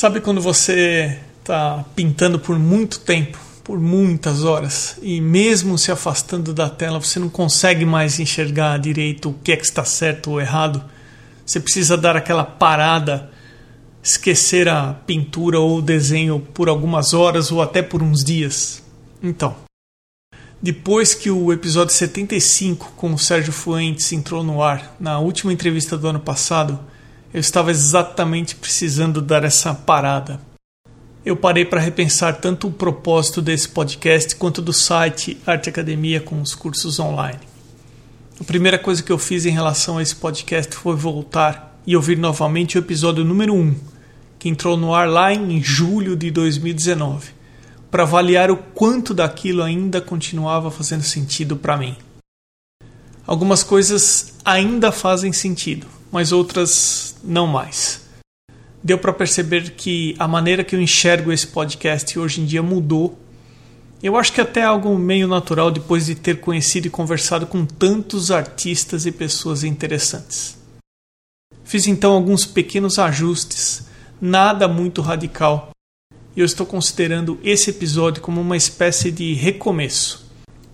Sabe quando você está pintando por muito tempo, por muitas horas, e mesmo se afastando da tela, você não consegue mais enxergar direito o que é que está certo ou errado? Você precisa dar aquela parada, esquecer a pintura ou o desenho por algumas horas ou até por uns dias. Então, depois que o episódio 75 com o Sérgio Fuentes entrou no ar, na última entrevista do ano passado, eu estava exatamente precisando dar essa parada. Eu parei para repensar tanto o propósito desse podcast quanto do site Arte Academia com os cursos online. A primeira coisa que eu fiz em relação a esse podcast foi voltar e ouvir novamente o episódio número 1, que entrou no ar lá em julho de 2019 para avaliar o quanto daquilo ainda continuava fazendo sentido para mim. Algumas coisas ainda fazem sentido, mas outras não mais. Deu para perceber que a maneira que eu enxergo esse podcast hoje em dia mudou. Eu acho que até é algo meio natural depois de ter conhecido e conversado com tantos artistas e pessoas interessantes. Fiz então alguns pequenos ajustes, nada muito radical, e eu estou considerando esse episódio como uma espécie de recomeço.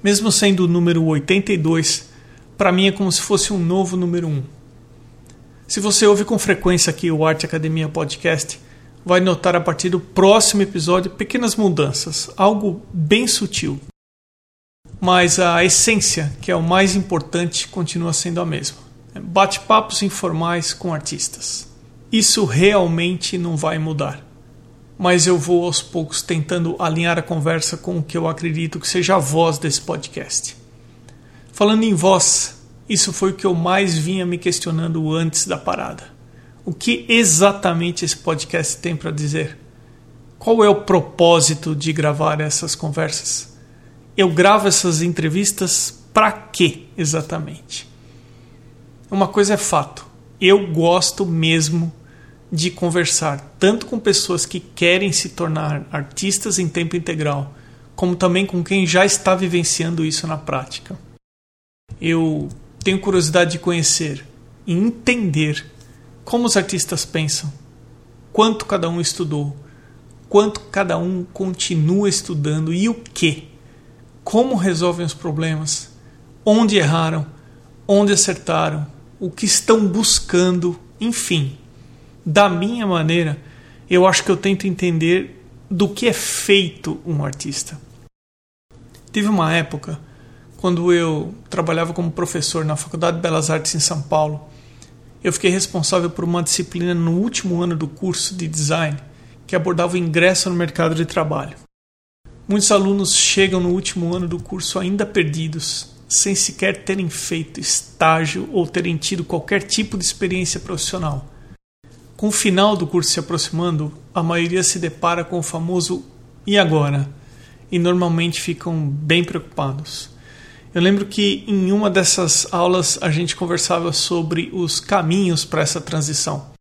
Mesmo sendo o número 82, para mim é como se fosse um novo número 1. Se você ouve com frequência aqui o Arte Academia Podcast, vai notar a partir do próximo episódio pequenas mudanças, algo bem sutil. Mas a essência, que é o mais importante, continua sendo a mesma. Bate-papos informais com artistas. Isso realmente não vai mudar mas eu vou aos poucos tentando alinhar a conversa com o que eu acredito que seja a voz desse podcast. Falando em voz, isso foi o que eu mais vinha me questionando antes da parada. O que exatamente esse podcast tem para dizer? Qual é o propósito de gravar essas conversas? Eu gravo essas entrevistas para quê exatamente? Uma coisa é fato, eu gosto mesmo de conversar tanto com pessoas que querem se tornar artistas em tempo integral, como também com quem já está vivenciando isso na prática. Eu tenho curiosidade de conhecer e entender como os artistas pensam, quanto cada um estudou, quanto cada um continua estudando e o que, como resolvem os problemas, onde erraram, onde acertaram, o que estão buscando, enfim da minha maneira, eu acho que eu tento entender do que é feito um artista. Tive uma época quando eu trabalhava como professor na Faculdade de Belas Artes em São Paulo. Eu fiquei responsável por uma disciplina no último ano do curso de design que abordava o ingresso no mercado de trabalho. Muitos alunos chegam no último ano do curso ainda perdidos, sem sequer terem feito estágio ou terem tido qualquer tipo de experiência profissional. Com o final do curso se aproximando, a maioria se depara com o famoso e agora? E normalmente ficam bem preocupados. Eu lembro que em uma dessas aulas a gente conversava sobre os caminhos para essa transição.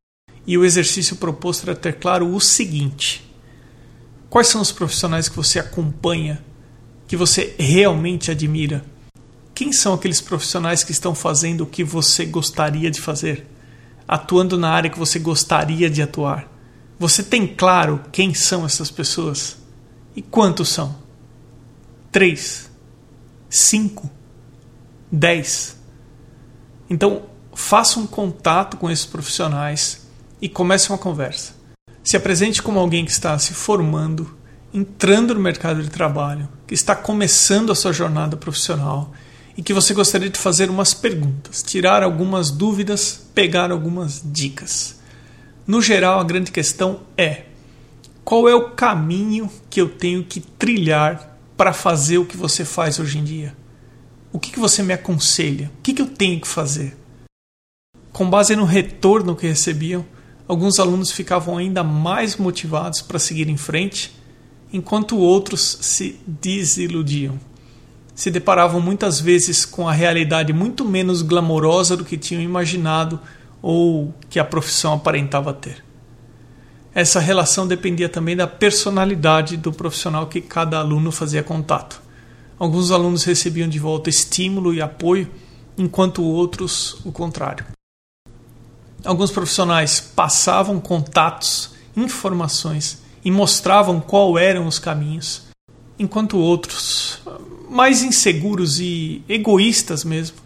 E o exercício proposto era ter claro o seguinte: quais são os profissionais que você acompanha, que você realmente admira? Quem são aqueles profissionais que estão fazendo o que você gostaria de fazer? atuando na área que você gostaria de atuar? Você tem claro quem são essas pessoas? E quantos são? Três? Cinco? Dez? Então, faça um contato com esses profissionais e comece uma conversa. Se apresente como alguém que está se formando, entrando no mercado de trabalho, que está começando a sua jornada profissional e que você gostaria de fazer umas perguntas, tirar algumas dúvidas, pegar algumas dicas. No geral, a grande questão é: qual é o caminho que eu tenho que trilhar para fazer o que você faz hoje em dia? O que, que você me aconselha? O que, que eu tenho que fazer? Com base no retorno que recebiam, alguns alunos ficavam ainda mais motivados para seguir em frente, enquanto outros se desiludiam se deparavam muitas vezes com a realidade muito menos glamourosa do que tinham imaginado ou que a profissão aparentava ter. Essa relação dependia também da personalidade do profissional que cada aluno fazia contato. Alguns alunos recebiam de volta estímulo e apoio, enquanto outros o contrário. Alguns profissionais passavam contatos informações e mostravam qual eram os caminhos, enquanto outros, mais inseguros e egoístas mesmo,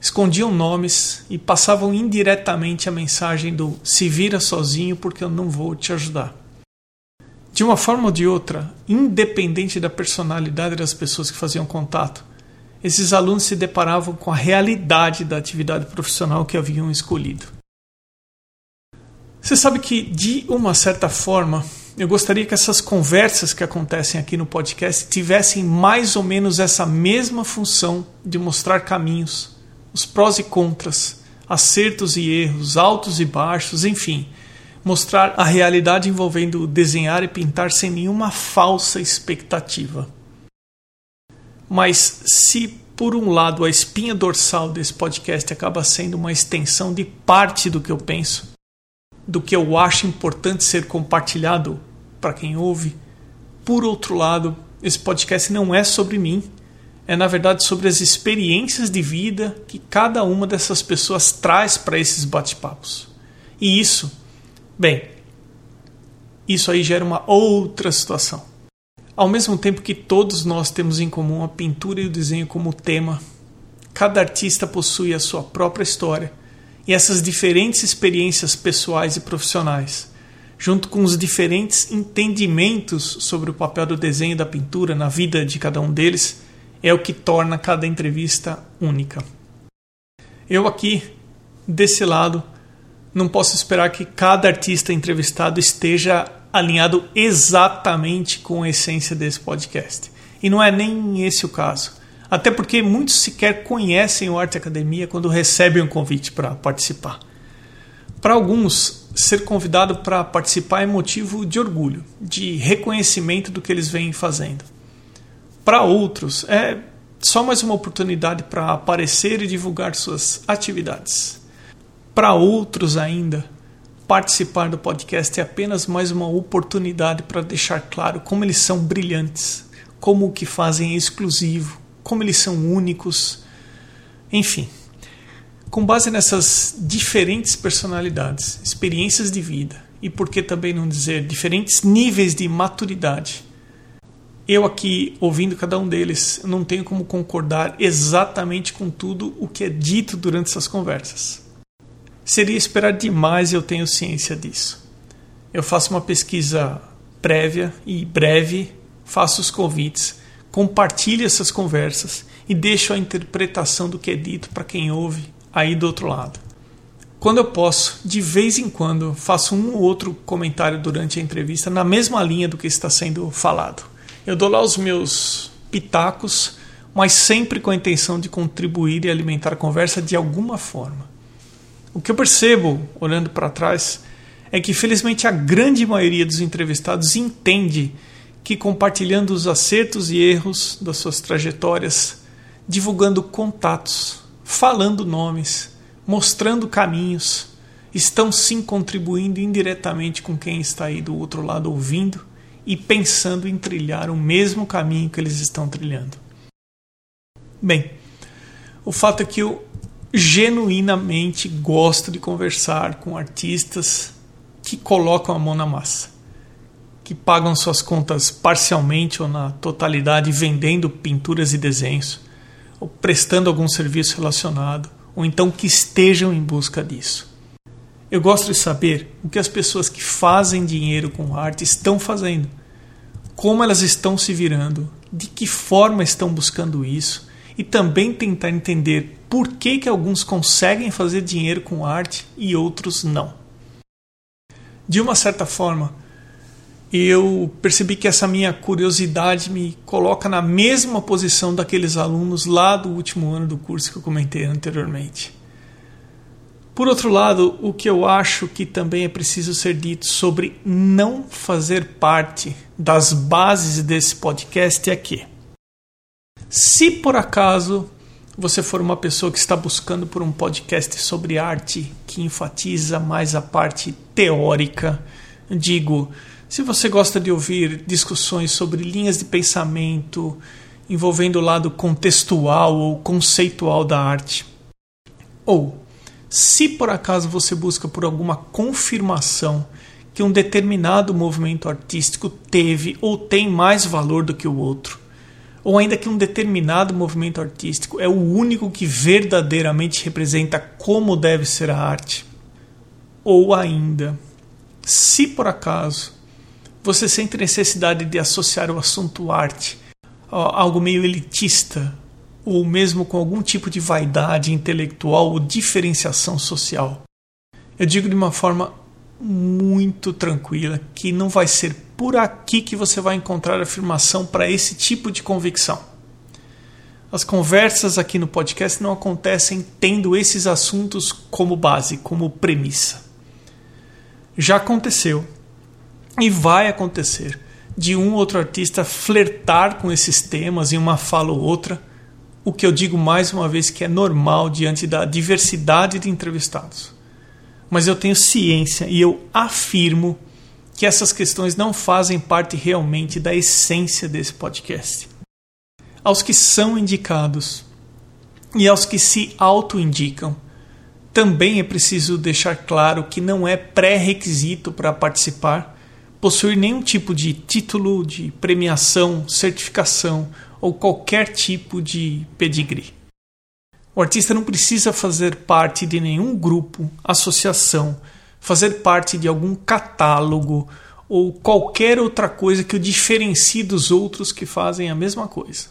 escondiam nomes e passavam indiretamente a mensagem do se vira sozinho porque eu não vou te ajudar. De uma forma ou de outra, independente da personalidade das pessoas que faziam contato, esses alunos se deparavam com a realidade da atividade profissional que haviam escolhido. Você sabe que, de uma certa forma, eu gostaria que essas conversas que acontecem aqui no podcast tivessem mais ou menos essa mesma função de mostrar caminhos, os prós e contras, acertos e erros, altos e baixos, enfim, mostrar a realidade envolvendo desenhar e pintar sem nenhuma falsa expectativa. Mas se por um lado a espinha dorsal desse podcast acaba sendo uma extensão de parte do que eu penso, do que eu acho importante ser compartilhado para quem ouve, por outro lado, esse podcast não é sobre mim, é na verdade sobre as experiências de vida que cada uma dessas pessoas traz para esses bate-papos. E isso Bem, isso aí gera uma outra situação. Ao mesmo tempo que todos nós temos em comum a pintura e o desenho como tema, cada artista possui a sua própria história e essas diferentes experiências pessoais e profissionais, junto com os diferentes entendimentos sobre o papel do desenho e da pintura na vida de cada um deles, é o que torna cada entrevista única. Eu aqui, desse lado, não posso esperar que cada artista entrevistado esteja alinhado exatamente com a essência desse podcast. E não é nem esse o caso. Até porque muitos sequer conhecem o Arte Academia quando recebem um convite para participar. Para alguns, ser convidado para participar é motivo de orgulho, de reconhecimento do que eles vêm fazendo. Para outros, é só mais uma oportunidade para aparecer e divulgar suas atividades. Para outros ainda, participar do podcast é apenas mais uma oportunidade para deixar claro como eles são brilhantes, como o que fazem é exclusivo, como eles são únicos. Enfim, com base nessas diferentes personalidades, experiências de vida e, por que também não dizer, diferentes níveis de maturidade, eu aqui, ouvindo cada um deles, não tenho como concordar exatamente com tudo o que é dito durante essas conversas. Seria esperar demais eu tenho ciência disso. Eu faço uma pesquisa prévia e breve, faço os convites, compartilho essas conversas e deixo a interpretação do que é dito para quem ouve aí do outro lado. Quando eu posso, de vez em quando, faço um ou outro comentário durante a entrevista na mesma linha do que está sendo falado. Eu dou lá os meus pitacos, mas sempre com a intenção de contribuir e alimentar a conversa de alguma forma. O que eu percebo, olhando para trás, é que felizmente a grande maioria dos entrevistados entende que compartilhando os acertos e erros das suas trajetórias, divulgando contatos, falando nomes, mostrando caminhos, estão sim contribuindo indiretamente com quem está aí do outro lado ouvindo e pensando em trilhar o mesmo caminho que eles estão trilhando. Bem, o fato é que eu genuinamente gosto de conversar com artistas que colocam a mão na massa, que pagam suas contas parcialmente ou na totalidade vendendo pinturas e desenhos, ou prestando algum serviço relacionado, ou então que estejam em busca disso. Eu gosto de saber o que as pessoas que fazem dinheiro com arte estão fazendo, como elas estão se virando, de que forma estão buscando isso e também tentar entender por que, que alguns conseguem fazer dinheiro com arte e outros não. De uma certa forma, eu percebi que essa minha curiosidade me coloca na mesma posição daqueles alunos lá do último ano do curso que eu comentei anteriormente. Por outro lado, o que eu acho que também é preciso ser dito sobre não fazer parte das bases desse podcast é que, se por acaso você for uma pessoa que está buscando por um podcast sobre arte que enfatiza mais a parte teórica, digo, se você gosta de ouvir discussões sobre linhas de pensamento envolvendo o lado contextual ou conceitual da arte, ou se por acaso você busca por alguma confirmação que um determinado movimento artístico teve ou tem mais valor do que o outro, ou ainda que um determinado movimento artístico é o único que verdadeiramente representa como deve ser a arte, ou ainda, se por acaso você sente necessidade de associar o assunto arte a algo meio elitista, ou mesmo com algum tipo de vaidade intelectual ou diferenciação social. Eu digo de uma forma muito tranquila que não vai ser por aqui que você vai encontrar afirmação para esse tipo de convicção. As conversas aqui no podcast não acontecem tendo esses assuntos como base, como premissa. Já aconteceu e vai acontecer de um outro artista flertar com esses temas em uma fala ou outra, o que eu digo mais uma vez que é normal diante da diversidade de entrevistados. Mas eu tenho ciência e eu afirmo que essas questões não fazem parte realmente da essência desse podcast. Aos que são indicados e aos que se auto-indicam, também é preciso deixar claro que não é pré-requisito para participar possuir nenhum tipo de título de premiação, certificação ou qualquer tipo de pedigree. O artista não precisa fazer parte de nenhum grupo, associação, fazer parte de algum catálogo ou qualquer outra coisa que o diferencie dos outros que fazem a mesma coisa.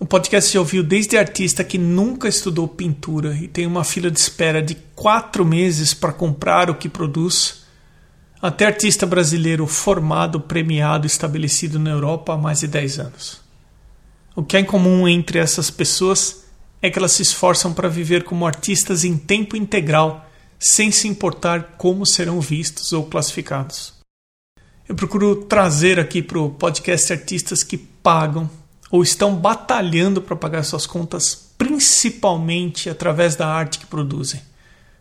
O podcast já ouviu desde artista que nunca estudou pintura e tem uma fila de espera de quatro meses para comprar o que produz, até artista brasileiro formado, premiado, estabelecido na Europa há mais de 10 anos. O que há em comum entre essas pessoas é que elas se esforçam para viver como artistas em tempo integral, sem se importar como serão vistos ou classificados. Eu procuro trazer aqui para o podcast artistas que pagam ou estão batalhando para pagar suas contas, principalmente através da arte que produzem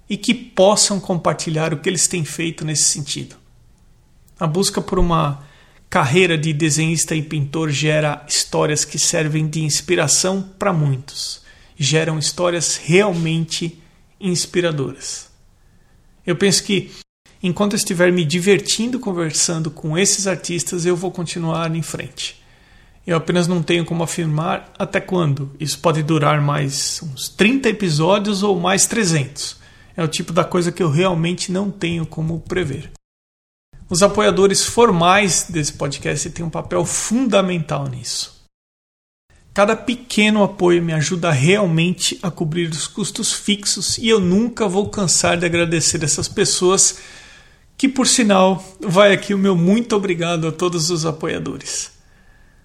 e que possam compartilhar o que eles têm feito nesse sentido. A busca por uma carreira de desenhista e pintor gera histórias que servem de inspiração para muitos, geram histórias realmente inspiradoras. Eu penso que enquanto eu estiver me divertindo conversando com esses artistas, eu vou continuar em frente. Eu apenas não tenho como afirmar até quando. Isso pode durar mais uns 30 episódios ou mais 300 é o tipo da coisa que eu realmente não tenho como prever. Os apoiadores formais desse podcast têm um papel fundamental nisso. Cada pequeno apoio me ajuda realmente a cobrir os custos fixos e eu nunca vou cansar de agradecer essas pessoas, que por sinal vai aqui o meu muito obrigado a todos os apoiadores.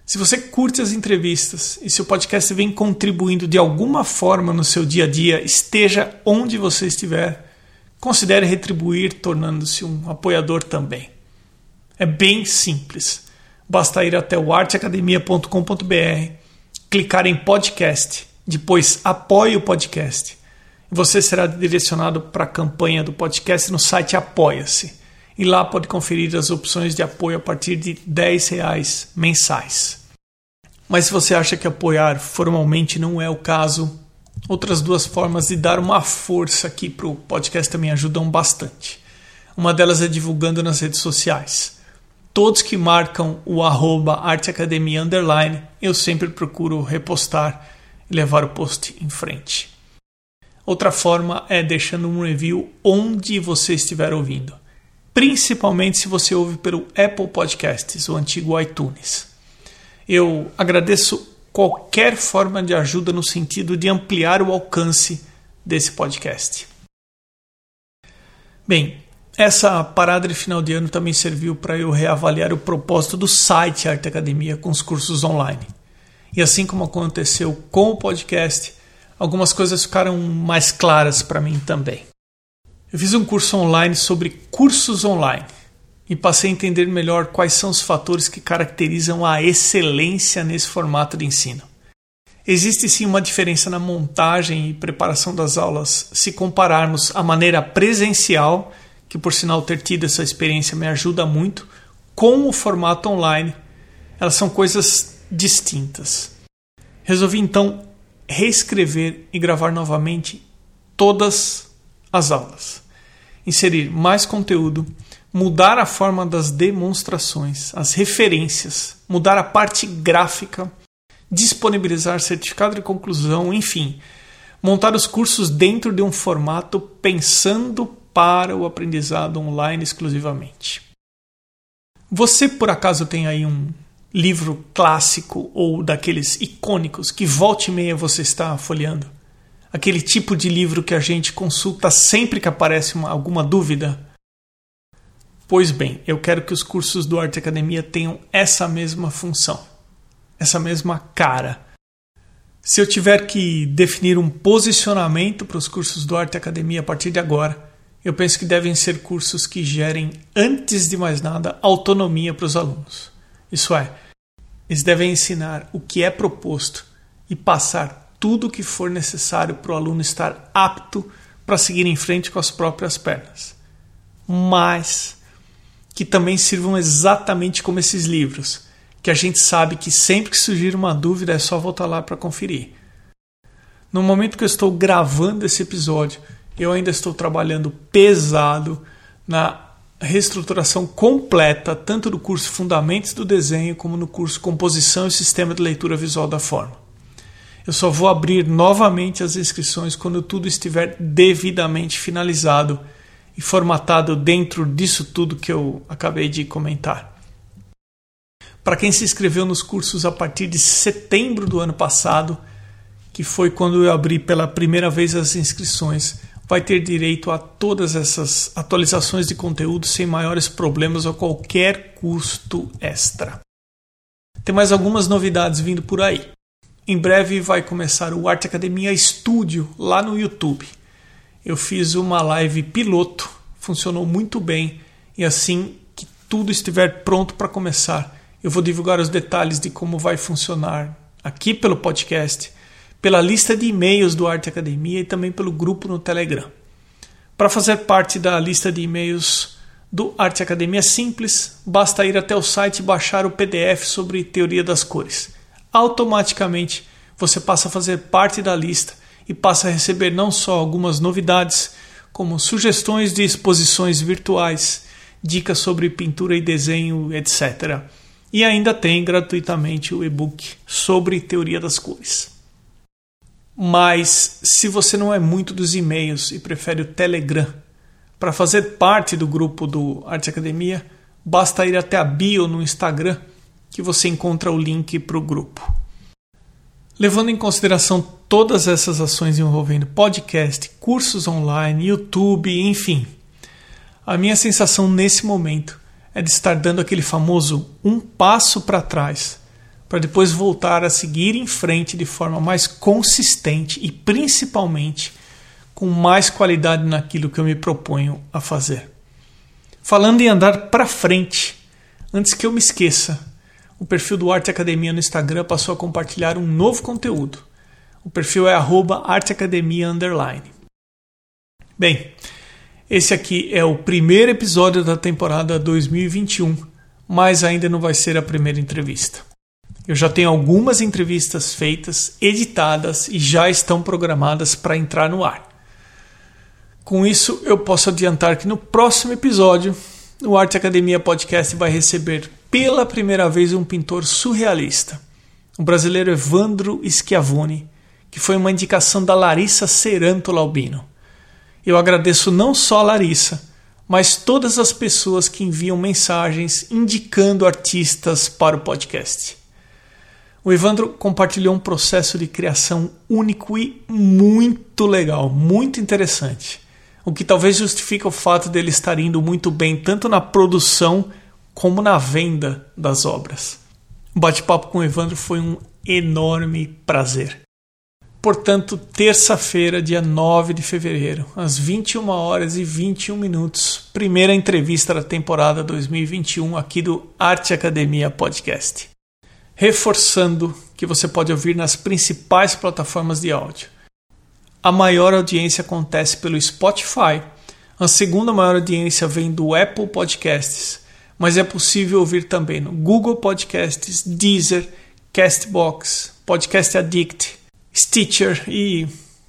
Se você curte as entrevistas e se o podcast vem contribuindo de alguma forma no seu dia a dia, esteja onde você estiver, considere retribuir tornando-se um apoiador também. É bem simples. Basta ir até o arteacademia.com.br, clicar em podcast, depois apoie o podcast. Você será direcionado para a campanha do podcast no site Apoia-se e lá pode conferir as opções de apoio a partir de R$ reais mensais. Mas se você acha que apoiar formalmente não é o caso, outras duas formas de dar uma força aqui para o podcast também ajudam bastante. Uma delas é divulgando nas redes sociais. Todos que marcam o arroba arteacademia underline, eu sempre procuro repostar e levar o post em frente. Outra forma é deixando um review onde você estiver ouvindo principalmente se você ouve pelo Apple Podcasts, o antigo iTunes. Eu agradeço qualquer forma de ajuda no sentido de ampliar o alcance desse podcast. Bem, essa parada de final de ano também serviu para eu reavaliar o propósito do site Arte Academia com os cursos online. E assim como aconteceu com o podcast, algumas coisas ficaram mais claras para mim também. Eu fiz um curso online sobre cursos online e passei a entender melhor quais são os fatores que caracterizam a excelência nesse formato de ensino. Existe sim uma diferença na montagem e preparação das aulas se compararmos a maneira presencial, que por sinal ter tido essa experiência me ajuda muito, com o formato online. Elas são coisas distintas. Resolvi então reescrever e gravar novamente todas as aulas inserir mais conteúdo, mudar a forma das demonstrações, as referências, mudar a parte gráfica, disponibilizar certificado de conclusão, enfim, montar os cursos dentro de um formato pensando para o aprendizado online exclusivamente. Você por acaso tem aí um livro clássico ou daqueles icônicos que volta e meia você está folheando? Aquele tipo de livro que a gente consulta sempre que aparece uma, alguma dúvida? Pois bem, eu quero que os cursos do Arte Academia tenham essa mesma função, essa mesma cara. Se eu tiver que definir um posicionamento para os cursos do Arte Academia a partir de agora, eu penso que devem ser cursos que gerem, antes de mais nada, autonomia para os alunos. Isso é, eles devem ensinar o que é proposto e passar tudo o que for necessário para o aluno estar apto para seguir em frente com as próprias pernas. Mas que também sirvam exatamente como esses livros, que a gente sabe que sempre que surgir uma dúvida é só voltar lá para conferir. No momento que eu estou gravando esse episódio, eu ainda estou trabalhando pesado na reestruturação completa tanto do curso Fundamentos do Desenho como no curso Composição e Sistema de Leitura Visual da Forma. Eu só vou abrir novamente as inscrições quando tudo estiver devidamente finalizado e formatado dentro disso tudo que eu acabei de comentar. Para quem se inscreveu nos cursos a partir de setembro do ano passado, que foi quando eu abri pela primeira vez as inscrições, vai ter direito a todas essas atualizações de conteúdo sem maiores problemas ou qualquer custo extra. Tem mais algumas novidades vindo por aí. Em breve vai começar o Arte Academia Studio lá no YouTube. Eu fiz uma live piloto, funcionou muito bem e assim que tudo estiver pronto para começar, eu vou divulgar os detalhes de como vai funcionar aqui pelo podcast, pela lista de e-mails do Arte Academia e também pelo grupo no Telegram. Para fazer parte da lista de e-mails do Arte Academia Simples, basta ir até o site e baixar o PDF sobre teoria das cores automaticamente você passa a fazer parte da lista e passa a receber não só algumas novidades, como sugestões de exposições virtuais, dicas sobre pintura e desenho, etc. E ainda tem gratuitamente o e-book sobre teoria das cores. Mas se você não é muito dos e-mails e prefere o Telegram, para fazer parte do grupo do Arte Academia, basta ir até a bio no Instagram que você encontra o link para o grupo. Levando em consideração todas essas ações envolvendo podcast, cursos online, YouTube, enfim, a minha sensação nesse momento é de estar dando aquele famoso um passo para trás, para depois voltar a seguir em frente de forma mais consistente e principalmente com mais qualidade naquilo que eu me proponho a fazer. Falando em andar para frente, antes que eu me esqueça, o perfil do Arte Academia no Instagram passou a compartilhar um novo conteúdo. O perfil é arteacademia Bem, esse aqui é o primeiro episódio da temporada 2021, mas ainda não vai ser a primeira entrevista. Eu já tenho algumas entrevistas feitas, editadas e já estão programadas para entrar no ar. Com isso, eu posso adiantar que no próximo episódio, o Arte Academia Podcast vai receber pela primeira vez um pintor surrealista, o brasileiro Evandro Schiavone, que foi uma indicação da Larissa Seranto Laubino. Eu agradeço não só a Larissa, mas todas as pessoas que enviam mensagens indicando artistas para o podcast. O Evandro compartilhou um processo de criação único e muito legal, muito interessante, o que talvez justifique o fato dele estar indo muito bem tanto na produção como na venda das obras. O bate-papo com o Evandro foi um enorme prazer. Portanto, terça-feira, dia 9 de fevereiro, às 21 horas e 21 minutos, primeira entrevista da temporada 2021 aqui do Arte Academia Podcast. Reforçando que você pode ouvir nas principais plataformas de áudio. A maior audiência acontece pelo Spotify, a segunda maior audiência vem do Apple Podcasts mas é possível ouvir também no Google Podcasts, Deezer, Castbox, Podcast Addict, Stitcher e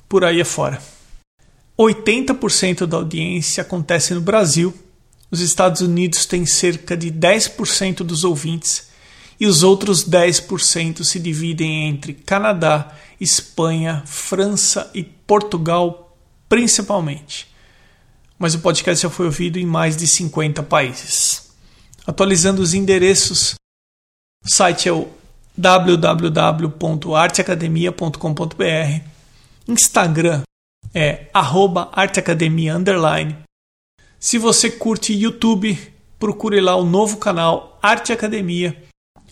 por aí afora. 80% da audiência acontece no Brasil, Os Estados Unidos têm cerca de 10% dos ouvintes e os outros 10% se dividem entre Canadá, Espanha, França e Portugal, principalmente. Mas o podcast já foi ouvido em mais de 50 países. Atualizando os endereços, o site é o www.arteacademia.com.br, Instagram é arteacademia. Se você curte YouTube, procure lá o novo canal Arte Academia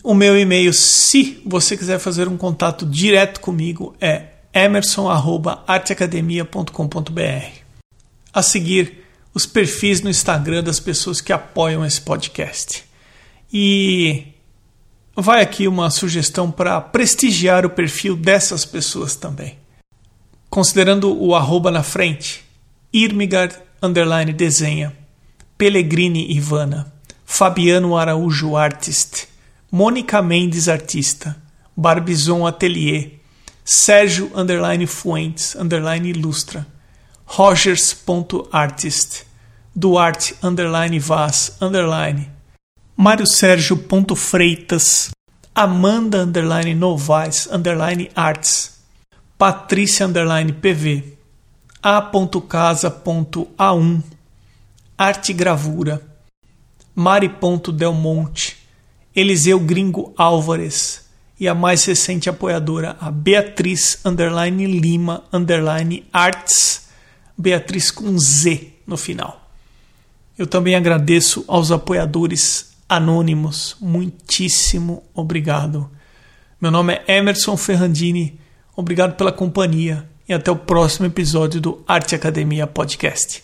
o meu e-mail, se você quiser fazer um contato direto comigo, é emerson@arteacademia.com.br. A seguir, os perfis no Instagram das pessoas que apoiam esse podcast. E vai aqui uma sugestão para prestigiar o perfil dessas pessoas também. Considerando o arroba na frente, Irmigard underline desenha, Pellegrini Ivana, Fabiano Araújo Artist, Mônica Mendes Artista, Barbizon Atelier, Sérgio underline Fuentes underline Ilustra, Rogers.artist, Duarte underline Vaz underline, Mário Sérgio Freitas, Amanda underline Novaes underline Arts, Patrícia underline PV, A.casa.a1, Arte Gravura, Mari.delmonte, Eliseu Gringo Álvares e a mais recente apoiadora, a Beatriz underline Lima underline Arts, Beatriz com Z no final. Eu também agradeço aos apoiadores anônimos, muitíssimo obrigado. Meu nome é Emerson Ferrandini, obrigado pela companhia e até o próximo episódio do Arte Academia Podcast.